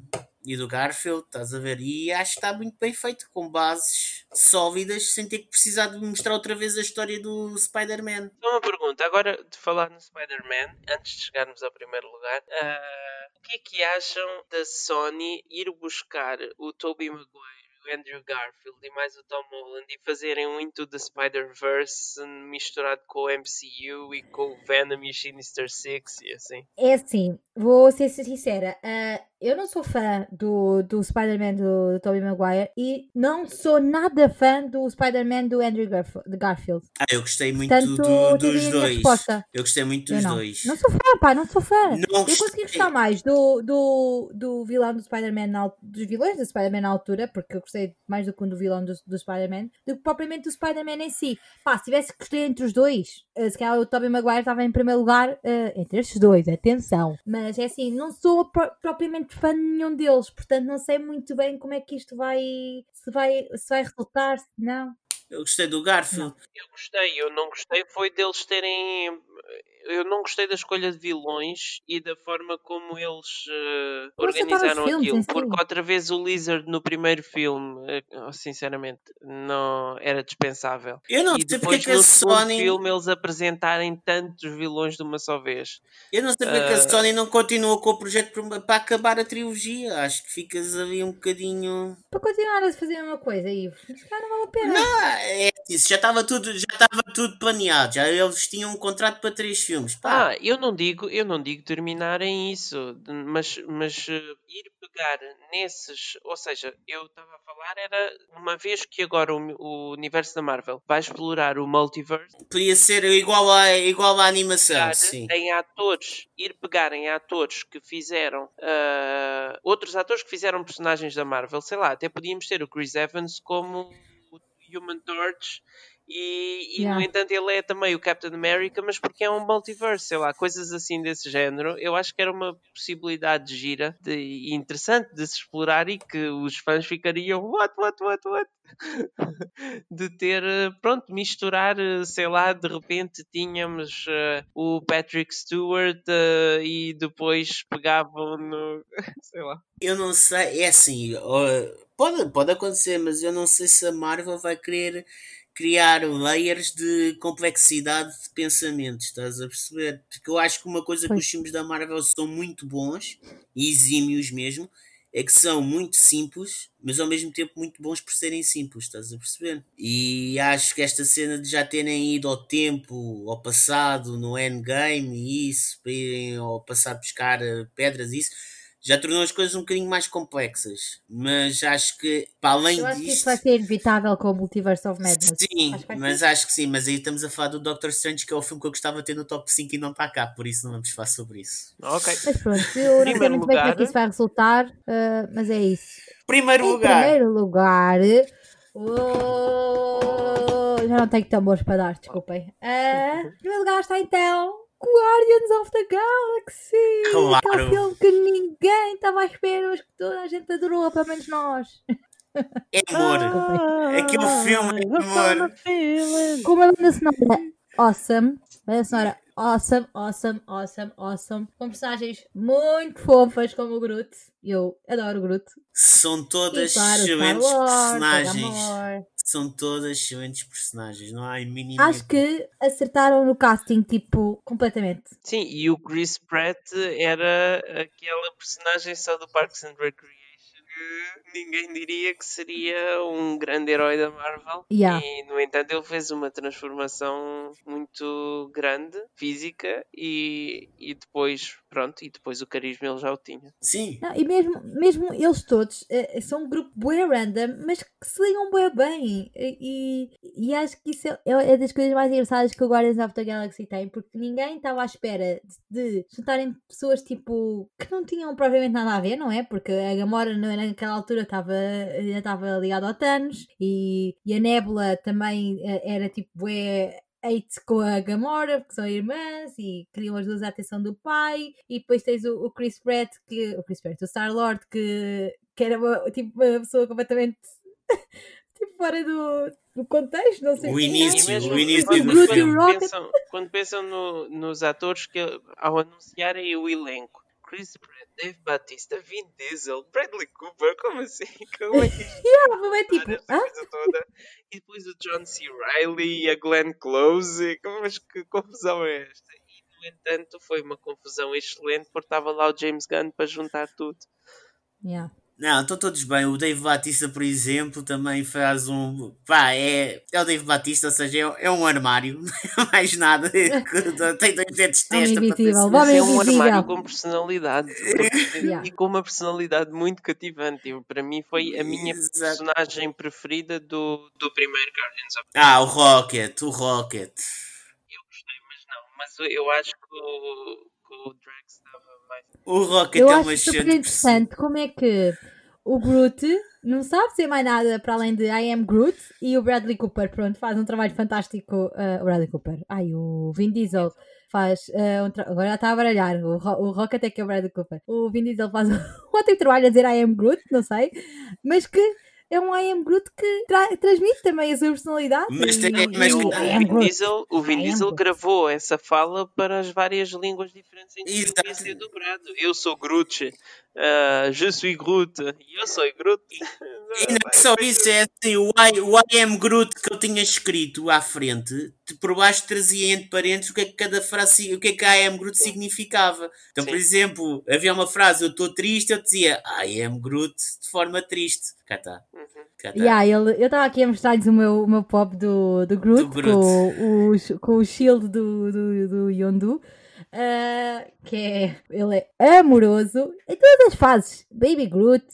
e do Garfield, estás a ver? E acho que está muito bem feito, com bases sólidas, sem ter que precisar de mostrar outra vez a história do Spider-Man. Só uma pergunta, agora de falar no Spider-Man, antes de chegarmos ao primeiro lugar, uh, o que é que acham da Sony ir buscar o Tobey Maguire? Andrew Garfield e mais o Tom Holland e fazerem um Into the Spider-Verse misturado com o MCU e com o Venom e o Sinister Six e assim. É assim, vou ser sincera, uh, eu não sou fã do, do Spider-Man do, do Tobey Maguire e não sou nada fã do Spider-Man do Andrew Garfield. Ah, eu gostei muito Portanto, do, dos dois. Eu gostei muito dos não. dois. Não sou fã, pá, não sou fã. Não eu consegui gostar mais do, do, do vilão do Spider-Man, dos vilões do Spider-Man na altura, porque eu gostei mais do que do vilão do, do Spider-Man, do que propriamente do Spider-Man em si. Pá, se tivesse que escolher entre os dois, uh, se calhar o Tobey Maguire estava em primeiro lugar uh, entre estes dois, atenção. Mas é assim, não sou propriamente fã de nenhum deles, portanto não sei muito bem como é que isto vai se vai, se vai resultar, se não. Eu gostei do Garfield. Não. Eu gostei, eu não gostei foi deles terem eu não gostei da escolha de vilões e da forma como eles uh, organizaram aquilo. Porque outra vez o Lizard no primeiro filme, uh, sinceramente, não era dispensável. Eu não e sei porque é que a Sony. filme eles apresentarem tantos vilões de uma só vez. Eu não sei porque uh... a eh, Sony não continuou com o projeto para acabar a trilogia. Acho que ficas ali um bocadinho. Para continuar a fazer a mesma coisa, Ivo. Não vale a pena. Não, é isso. Já estava tudo, já estava tudo planeado. Já eles tinham um contrato para três filmes filmes. Pá. Ah, eu não digo, eu não digo terminarem isso, mas, mas uh, ir pegar nesses, ou seja, eu estava a falar era uma vez que agora o, o, universo da Marvel vai explorar o multiverse. Podia ser igual à igual à animação, sim. Em atores, ir pegar em atores que fizeram uh, outros atores que fizeram personagens da Marvel, sei lá, até podíamos ter o Chris Evans como o Human Torch e, e yeah. no entanto ele é também o Captain America, mas porque é um multiverse, sei lá, coisas assim desse género. Eu acho que era uma possibilidade de gira de, interessante de se explorar e que os fãs ficariam what, what, what, what? de ter, pronto, misturar, sei lá, de repente tínhamos uh, o Patrick Stewart uh, e depois pegavam no. sei lá. Eu não sei, é assim, uh, pode, pode acontecer, mas eu não sei se a Marvel vai querer criar layers de complexidade de pensamentos, estás a perceber? Porque eu acho que uma coisa que os filmes da Marvel são muito bons, e exímios mesmo, é que são muito simples, mas ao mesmo tempo muito bons por serem simples, estás a perceber? E acho que esta cena de já terem ido ao tempo, ao passado, no endgame e isso, para irem ao passado buscar eh, pedras e isso, já tornou as coisas um bocadinho mais complexas. Mas acho que, para além Eu acho disto. Que isso vai ser inevitável com o Multiverse of Madness. Sim, acho mas ser. acho que sim. Mas aí estamos a falar do Doctor Strange, que é o filme que eu gostava de ter no top 5 e não está cá, por isso não vamos falar sobre isso. Ok. Mas pronto, eu não sei muito bem como é que isso vai resultar, uh, mas é isso. Primeiro em lugar. Primeiro lugar. Oh, já não tenho tambores para dar, desculpem. Uh, em primeiro lugar está então Guardians of the Galaxy! Claro! Aquele filme que ninguém estava à espera, mas que toda a gente adorou, pelo menos nós. É amor! Ah, Aquele filme é amor! Com uma banda sonora awesome, banda sonora awesome, awesome, awesome, awesome. Com personagens muito fofas como o Groot. Eu adoro o Groot. São todas e, claro, excelentes personagens. São todas excelentes personagens, não há mínimo. Acho que acertaram no casting, tipo, completamente. Sim, e o Chris Pratt era aquela personagem só do Parks and Recreation que ninguém diria que seria um grande herói da Marvel. Yeah. E, no entanto, ele fez uma transformação muito grande, física, e, e depois, pronto, e depois o carisma ele já o tinha. Sim. Não, e mesmo, mesmo eles todos eh, são um grupo bué random, mas que se ligam bué bem. E, e acho que isso é, é das coisas mais engraçadas que o Guardians of the Galaxy tem, porque ninguém estava à espera de, de juntarem pessoas tipo que não tinham propriamente nada a ver, não é? Porque a Gamora naquela altura estava ainda estava ligada ao Thanos e, e a Nebula também eh, era tipo bué hate com a Gamora, porque são irmãs e queriam as duas a atenção do pai. E depois tens o, o Chris Pratt, que, o Chris Pratt, o Star-Lord, que, que era uma, tipo, uma pessoa completamente tipo, fora do, do contexto, não sei o início, mesmo, o início quando, do quando, pensam, quando pensam no, nos atores que ao anunciarem o elenco, Chris Pratt, Dave Batista, Vin Diesel, Bradley Cooper, como assim? Como é que yeah, é tipo, ah? toda? E depois o John C. Reilly e a Glenn Close, mas que confusão é esta? E no entanto foi uma confusão excelente porque estava lá o James Gunn para juntar tudo. Yeah. Não, estão todos bem. O Dave Batista, por exemplo, também faz um. Pá, é, é o Dave Batista, ou seja, é, é um armário, mais nada. Tem dois dedos de testa para ter É um armário com personalidade e com uma personalidade muito cativante. Para mim, foi a minha Exato. personagem preferida do, do primeiro Guardians of Ah, o Rocket, o Rocket. Eu gostei, mas não. Mas eu acho que o, que o estava o Rocket eu é acho uma super interessante como é que o Groot não sabe ser mais nada para além de I am Groot e o Bradley Cooper, pronto, faz um trabalho fantástico. Uh, o Bradley Cooper, ai, o Vin Diesel faz uh, um tra... agora já está a baralhar. O, Ro o Rocket é que é o Bradley Cooper. O Vin Diesel faz um ótimo trabalho a dizer I am Groot, não sei, mas que é um I am Groot que tra transmite também a sua personalidade. Mas, e, mas o, Vin Diesel, o Vin Diesel gravou essa fala para as várias línguas diferentes em que devia ser dobrado. Eu sou Groot, uh, je suis Groot, e eu sou Groot. E não é só isso, é assim, o I, o I am Groot que eu tinha escrito à frente, por baixo trazia entre parênteses o que é que cada frase, o que é que I am Groot significava. Então, Sim. por exemplo, havia uma frase, eu estou triste, eu dizia I am Groot de forma triste. Cá está. Uhum. Cá tá. Yeah, ele, eu estava aqui a mostrar-lhes o meu, o meu pop do, do, Groot, do Groot. Com, o, com o shield do, do, do Yondu. Uh, que é, ele é amoroso em todas as fases. Baby Groot,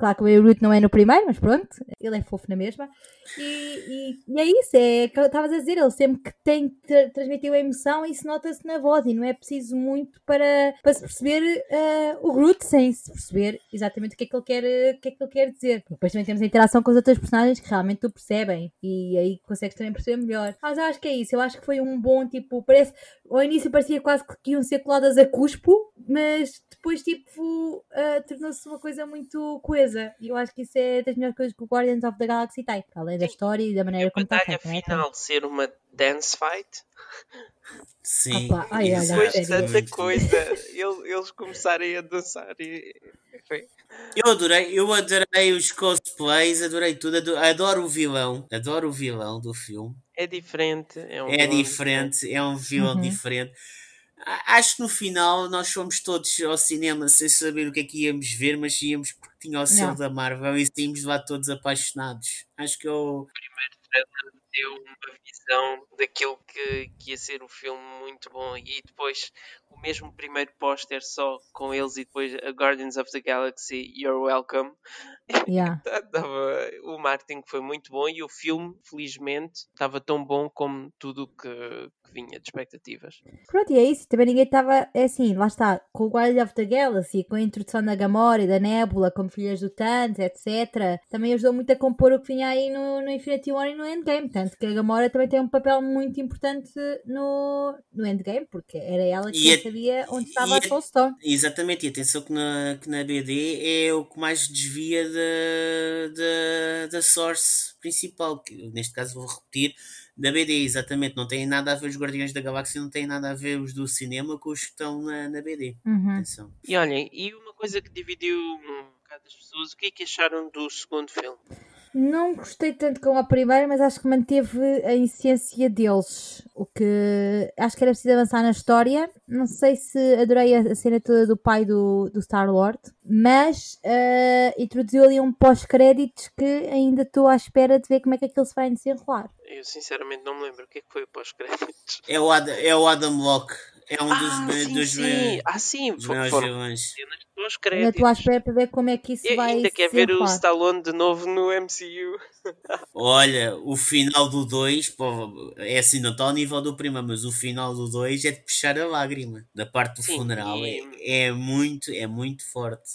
Claro que o Groot não é no primeiro, mas pronto, ele é fofo na mesma. E, e, e é isso, é que estavas a dizer, ele sempre que tem tra transmitiu a emoção, isso nota-se na voz e não é preciso muito para, para se perceber uh, o Groot sem se perceber exatamente o que é que ele quer, o que é que ele quer dizer. Depois também temos a interação com os outros personagens que realmente o percebem e aí consegues também perceber melhor. Mas eu acho que é isso, eu acho que foi um bom tipo, parece, ao início parecia quase que iam ser coladas a cuspo, mas depois tipo uh, tornou-se uma coisa muito coesa. E eu acho que isso é das melhores coisas que o Guardians of the Galaxy tem, além da história e da maneira e como está feita. A final ser uma dance fight. Sim. Opa, ai, olha, Depois de tanta coisa, eles começarem a dançar e. Enfim. Eu adorei, eu adorei os cosplays, adorei tudo, adoro o vilão, adoro o vilão do filme. É diferente, é um É diferente, é um vilão uhum. diferente. Acho que no final nós fomos todos ao cinema sem saber o que é que íamos ver, mas íamos porque tinha o selo da Marvel e saímos lá todos apaixonados. Acho que eu. O primeiro trailer deu uma visão daquilo que, que ia ser o filme muito bom e depois o mesmo primeiro póster só com eles e depois a Guardians of the Galaxy You're Welcome. Yeah. o marketing foi muito bom e o filme felizmente estava tão bom como tudo que, que vinha de expectativas. Pronto e é isso. Também ninguém estava é assim lá está com o Guardians of the Galaxy com a introdução da Gamora e da Nebula como filhas do Thanos etc também ajudou muito a compor o que vinha aí no, no Infinity War e no Endgame. Tanto que a Gamora também tem um papel muito importante no, no Endgame porque era ela que sabia onde estava a Soul Stone. Exatamente, e atenção que na, que na BD é o que mais desvia da, da, da source principal, que neste caso vou repetir, da BD, exatamente, não tem nada a ver os Guardiões da Galáxia, não tem nada a ver os do cinema com os que estão na, na BD. Uhum. Atenção. E olhem, e uma coisa que dividiu um bocado as pessoas, o que é que acharam do segundo filme? Não gostei tanto como a primeira, mas acho que manteve a essência deles. O que acho que era preciso avançar na história. Não sei se adorei a cena toda do pai do, do Star-Lord, mas uh, introduziu ali um pós-créditos que ainda estou à espera de ver como é que aquilo se vai desenrolar. Eu sinceramente não me lembro o que é que foi o pós-créditos. É o, Adam, é o Adam Locke. É um ah, dos, sim, dos, sim. ah, sim. dos meus vilões. Ainda estou à espera para ver como é que isso e vai ainda quer ver o Stallone de novo no MCU. Olha, o final do 2, é assim, não está ao nível do primeiro, mas o final do 2 é de puxar a lágrima. Da parte do sim, funeral. E... É, é muito, é muito forte.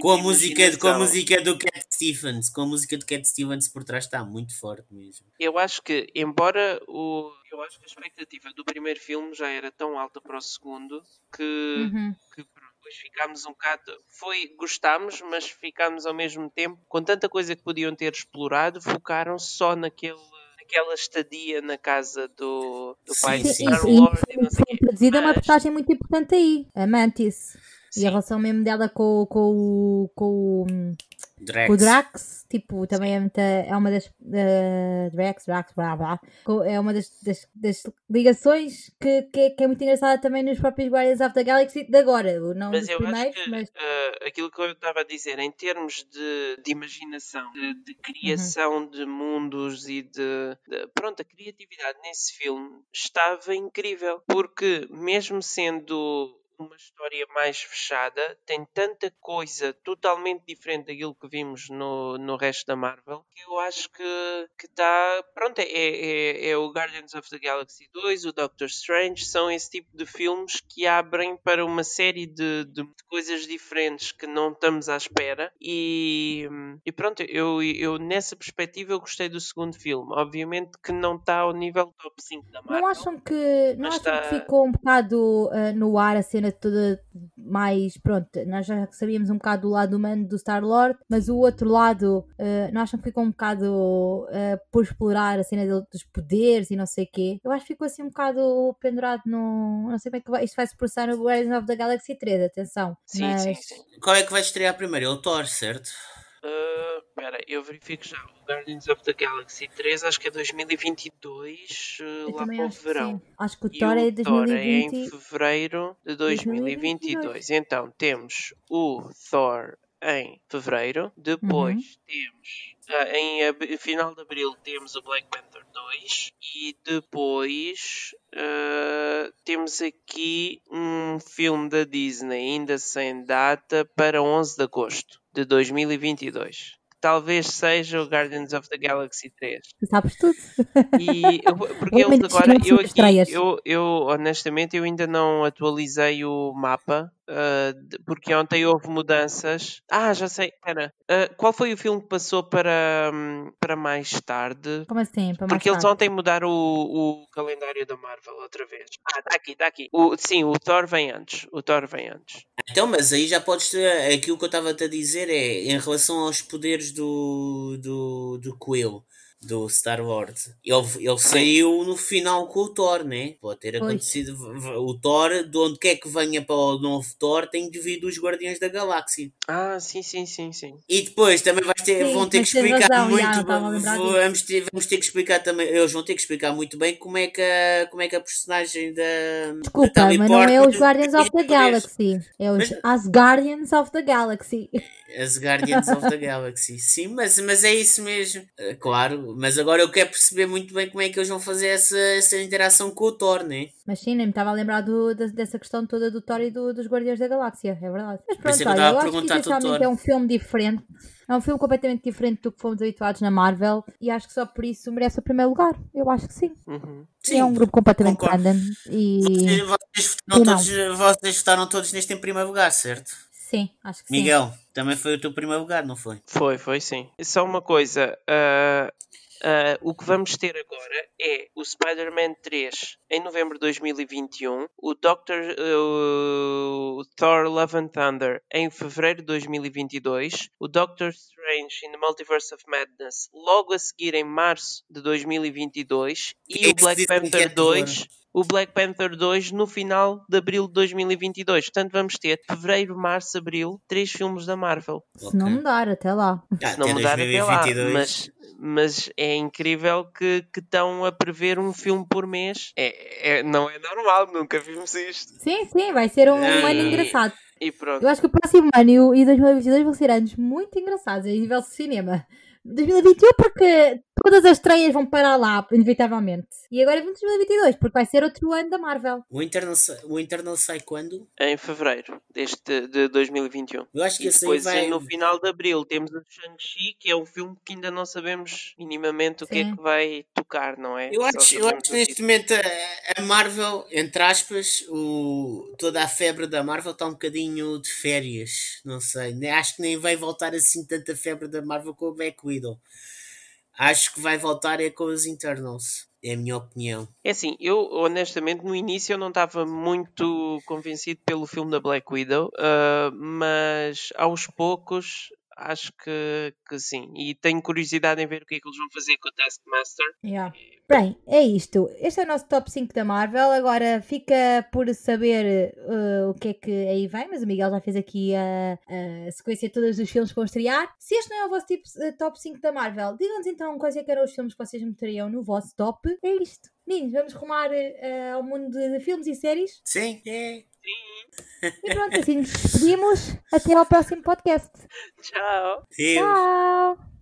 Com a, música, com a música do Cat Stevens, com a música do Cat Stevens por trás está muito forte mesmo. Eu acho que, embora o eu acho que a expectativa do primeiro filme já era tão alta para o segundo que, uhum. que depois ficámos um bocado. Foi, gostámos, mas ficámos ao mesmo tempo, com tanta coisa que podiam ter explorado, focaram só naquele aquela estadia na casa do, do pai de Star Lord e não sei Traduzida é uma personagem muito importante aí, a Mantis. Sim. E a relação mesmo dela com, com, com, Drax. O Drax, tipo, também é, muita, é uma das. Uh, Drax, Drax, blá blá. É uma das, das, das ligações que, que é, que, é, muito engraçada também nos próprios Guardians of the Galaxy de agora. Não mas eu primeiros, acho que mas... uh, aquilo que eu estava a dizer, em termos de, de imaginação, de, de criação uhum. de mundos e de, de. Pronto, a criatividade nesse filme estava incrível. Porque, mesmo sendo uma história mais fechada, tem tanta coisa totalmente diferente daquilo que vimos no, no resto da Marvel, que eu acho que está. Pronto, é, é, é, o Guardians of the Galaxy 2, o Doctor Strange, são esse tipo de filmes que abrem para uma série de, de coisas diferentes que não estamos à espera. E, e pronto, eu, eu nessa perspectiva eu gostei do segundo filme. Obviamente que não está ao nível top 5 da Marvel. Não acham que, não acham está... que ficou um bocado uh, no ar a cena cena toda mais. Pronto, nós já sabíamos um bocado do lado humano do Star-Lord, mas o outro lado, uh, não acham que ficou um bocado uh, por explorar a cena dos poderes e não sei o quê? Eu acho que ficou assim um bocado pendurado no. Não sei como é que vai, isto vai se processar no Guardians of the Galaxy 3, atenção. Sim, mas... sim, sim. Qual é que vai estrear primeiro? É o Thor, certo? Espera, uh, eu verifico já. O Guardians of the Galaxy 3 acho que é 2022, uh, lá para o verão. Acho que o Thor é 2020. Thor é em fevereiro de 2022. 2022. Então temos o Thor em fevereiro, depois uhum. temos uh, em final de abril temos o Black Panther 2 e depois uh, temos aqui um filme da Disney ainda sem data para 11 de agosto de 2022 talvez seja o Guardians of the Galaxy 3. Tu sabes tudo. E eu, porque eles agora, eu aqui, eu, eu honestamente, eu ainda não atualizei o mapa Uh, porque ontem houve mudanças. Ah, já sei, espera. Uh, qual foi o filme que passou para, um, para mais tarde? Como assim? Para porque eles tarde? ontem mudaram o, o, calendário da Marvel outra vez. Ah, está aqui, está aqui. O, sim, o Thor vem antes. O Thor vem antes. Então, mas aí já podes ter. Aquilo que eu estava a dizer é em relação aos poderes do, do, do Quill do Star Wars. Ele, ele saiu no final com o Thor, né? Pode ter acontecido. O Thor, de onde quer que venha para o novo Thor, tem devido os Guardiões da Galáxia. Ah, sim, sim, sim, sim. E depois também vais ter, sim, vão ter que explicar razão, muito. Já, vamos, ter, vamos ter que explicar também. Eles vão ter que explicar muito bem como é que a, como é que a personagem da. Desculpa, da mas não é os Guardians of the Galaxy. É os mas... As Guardians of the Galaxy. As Guardians of the Galaxy. Sim, mas, mas é isso mesmo. Eh, claro, mas agora eu quero perceber muito bem como é que eles vão fazer essa, essa interação com o Thor, né? Mas sim, nem me estava a lembrar do, dessa questão toda do Thor e do, dos Guardiões da Galáxia, é verdade. Mas pronto, olha, eu acho que essencialmente é um filme diferente. É um filme completamente diferente do que fomos habituados na Marvel e acho que só por isso merece o primeiro lugar. Eu acho que sim. Uhum. sim é um grupo completamente random e. Vocês, votaram todos, vocês votaram todos neste em primeiro lugar, certo? Sim, acho que Miguel, sim. também foi o teu primeiro lugar, não foi? Foi, foi sim. Só uma coisa. Uh, uh, o que vamos ter agora é o Spider-Man 3 em novembro de 2021, o Doctor uh, o Thor Love and Thunder em fevereiro de 2022, o Doctor Strange in the Multiverse of Madness logo a seguir em março de 2022 e o Black Panther 2 o Black Panther 2 no final de abril de 2022. Portanto, vamos ter fevereiro, março, abril, três filmes da Marvel. Se não mudar até lá. Ah, Se não mudar 2022. até lá. Mas, mas é incrível que, que estão a prever um filme por mês. É, é, não é normal, nunca vimos isto. Sim, sim, vai ser um, um ano engraçado. E pronto. Eu acho que o próximo ano e 2022 vão ser anos muito engraçados a nível de cinema. 2021 porque todas as estreias vão para lá, inevitavelmente. E agora é 2022, porque vai ser outro ano da Marvel. O Internal, o Internal sai quando? Em fevereiro deste, de 2021. Eu acho que e depois vai... no final de abril temos o Shang-Chi, que é um filme que ainda não sabemos minimamente o Sim. que é que vai tocar, não é? Eu acho, eu acho que neste momento a, a, Marvel, entre aspas, o, toda a febre da Marvel está um bocadinho de férias. Não sei. Acho que nem vai voltar assim tanta febre da Marvel com o Black Widow. Acho que vai voltar é com os Internals. É a minha opinião. É assim, eu honestamente no início eu não estava muito convencido pelo filme da Black Widow, uh, mas aos poucos acho que, que sim. E tenho curiosidade em ver o que é que eles vão fazer com o Taskmaster. Yeah. Bem, é isto. Este é o nosso top 5 da Marvel. Agora fica por saber uh, o que é que aí vem, mas o Miguel já fez aqui a, a sequência de todos os filmes que vão estrear. Se este não é o vosso tipo, uh, top 5 da Marvel, digam-nos então quais é que eram os filmes que vocês meteriam no vosso top. É isto. Meninos, vamos rumar uh, ao mundo de, de filmes e séries? Sim, é. E pronto, assim nos despedimos. Até ao próximo podcast. Tchau. Tchau.